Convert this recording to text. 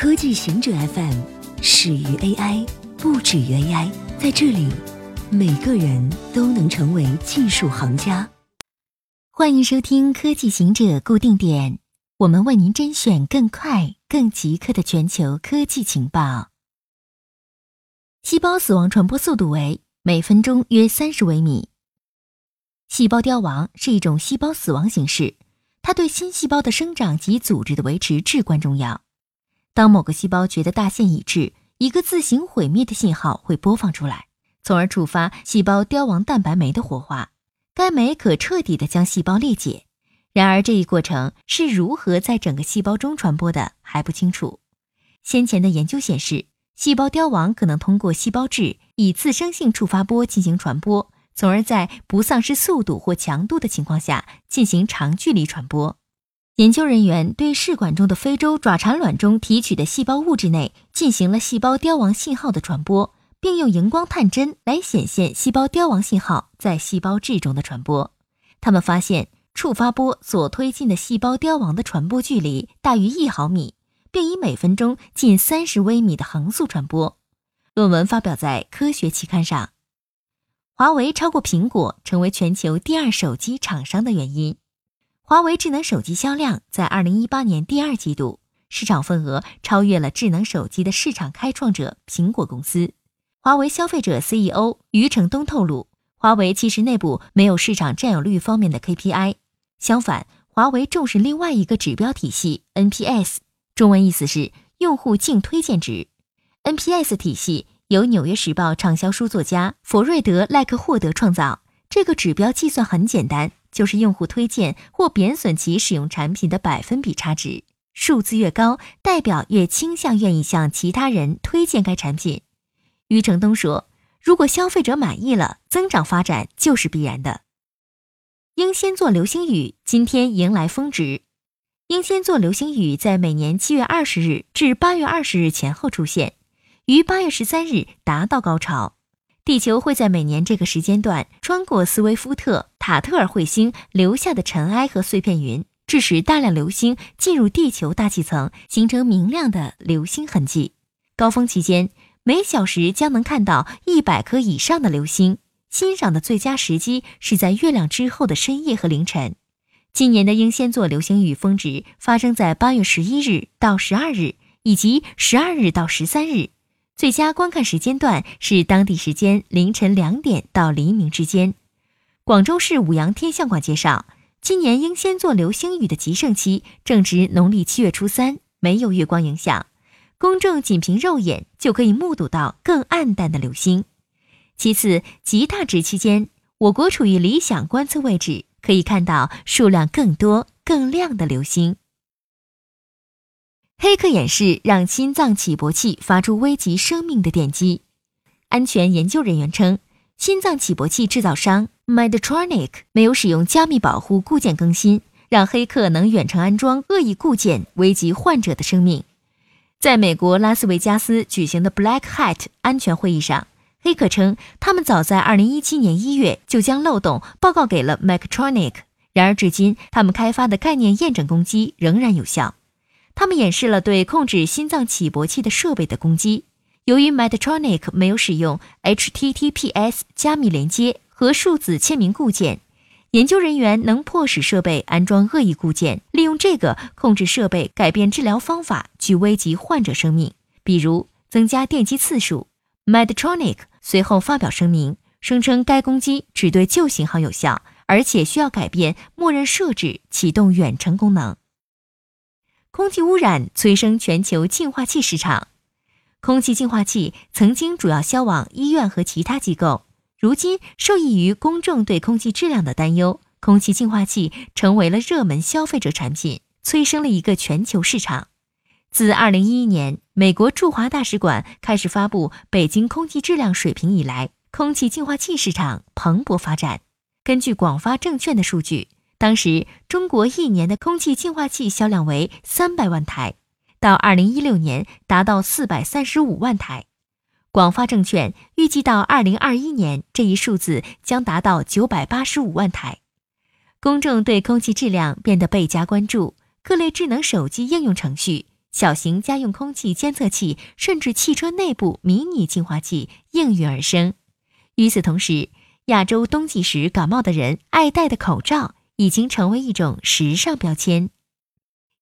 科技行者 FM 始于 AI，不止于 AI。在这里，每个人都能成为技术行家。欢迎收听科技行者固定点，我们为您甄选更快、更即刻的全球科技情报。细胞死亡传播速度为每分钟约三十微米。细胞凋亡是一种细胞死亡形式，它对新细胞的生长及组织的维持至关重要。当某个细胞觉得大限已至，一个自行毁灭的信号会播放出来，从而触发细胞凋亡蛋白酶的活化。该酶可彻底的将细胞裂解。然而，这一过程是如何在整个细胞中传播的还不清楚。先前的研究显示，细胞凋亡可能通过细胞质以自生性触发波进行传播，从而在不丧失速度或强度的情况下进行长距离传播。研究人员对试管中的非洲爪产卵中提取的细胞物质内进行了细胞凋亡信号的传播，并用荧光探针来显现细胞凋亡信号在细胞质中的传播。他们发现，触发波所推进的细胞凋亡的传播距离大于一毫米，并以每分钟近三十微米的横速传播。论文发表在《科学》期刊上。华为超过苹果成为全球第二手机厂商的原因。华为智能手机销量在二零一八年第二季度市场份额超越了智能手机的市场开创者苹果公司。华为消费者 CEO 余承东透露，华为其实内部没有市场占有率方面的 KPI，相反，华为重视另外一个指标体系 NPS，中文意思是用户净推荐值。NPS 体系由《纽约时报》畅销书作家弗瑞德·赖克霍德创造。这个指标计算很简单。就是用户推荐或贬损其使用产品的百分比差值，数字越高，代表越倾向愿意向其他人推荐该产品。余承东说：“如果消费者满意了，增长发展就是必然的。”英仙座流星雨今天迎来峰值。英仙座流星雨在每年七月二十日至八月二十日前后出现，于八月十三日达到高潮。地球会在每年这个时间段穿过斯威夫特塔特尔彗星留下的尘埃和碎片云，致使大量流星进入地球大气层，形成明亮的流星痕迹。高峰期间，每小时将能看到一百颗以上的流星。欣赏的最佳时机是在月亮之后的深夜和凌晨。今年的英仙座流星雨峰值发生在八月十一日到十二日，以及十二日到十三日。最佳观看时间段是当地时间凌晨两点到黎明之间。广州市五羊天象馆介绍，今年英仙座流星雨的极盛期正值农历七月初三，没有月光影响，公众仅凭肉眼就可以目睹到更暗淡的流星。其次，极大值期间，我国处于理想观测位置，可以看到数量更多、更亮的流星。黑客演示让心脏起搏器发出危及生命的电击。安全研究人员称，心脏起搏器制造商 Medtronic 没有使用加密保护固件更新，让黑客能远程安装恶意固件，危及患者的生命。在美国拉斯维加斯举行的 Black Hat 安全会议上，黑客称，他们早在2017年1月就将漏洞报告给了 Medtronic，然而至今，他们开发的概念验证攻击仍然有效。他们演示了对控制心脏起搏器的设备的攻击。由于 Medtronic 没有使用 HTTPS 加密连接和数字签名固件，研究人员能迫使设备安装恶意固件，利用这个控制设备改变治疗方法，去危及患者生命，比如增加电击次数。Medtronic 随后发表声明，声称该攻击只对旧型号有效，而且需要改变默认设置，启动远程功能。空气污染催生全球净化器市场。空气净化器曾经主要销往医院和其他机构，如今受益于公众对空气质量的担忧，空气净化器成为了热门消费者产品，催生了一个全球市场。自2011年美国驻华大使馆开始发布北京空气质量水平以来，空气净化器市场蓬勃发展。根据广发证券的数据。当时，中国一年的空气净化器销量为三百万台，到二零一六年达到四百三十五万台。广发证券预计到二零二一年，这一数字将达到九百八十五万台。公众对空气质量变得倍加关注，各类智能手机应用程序、小型家用空气监测器，甚至汽车内部迷你净化器应运而生。与此同时，亚洲冬季时感冒的人爱戴的口罩已经成为一种时尚标签。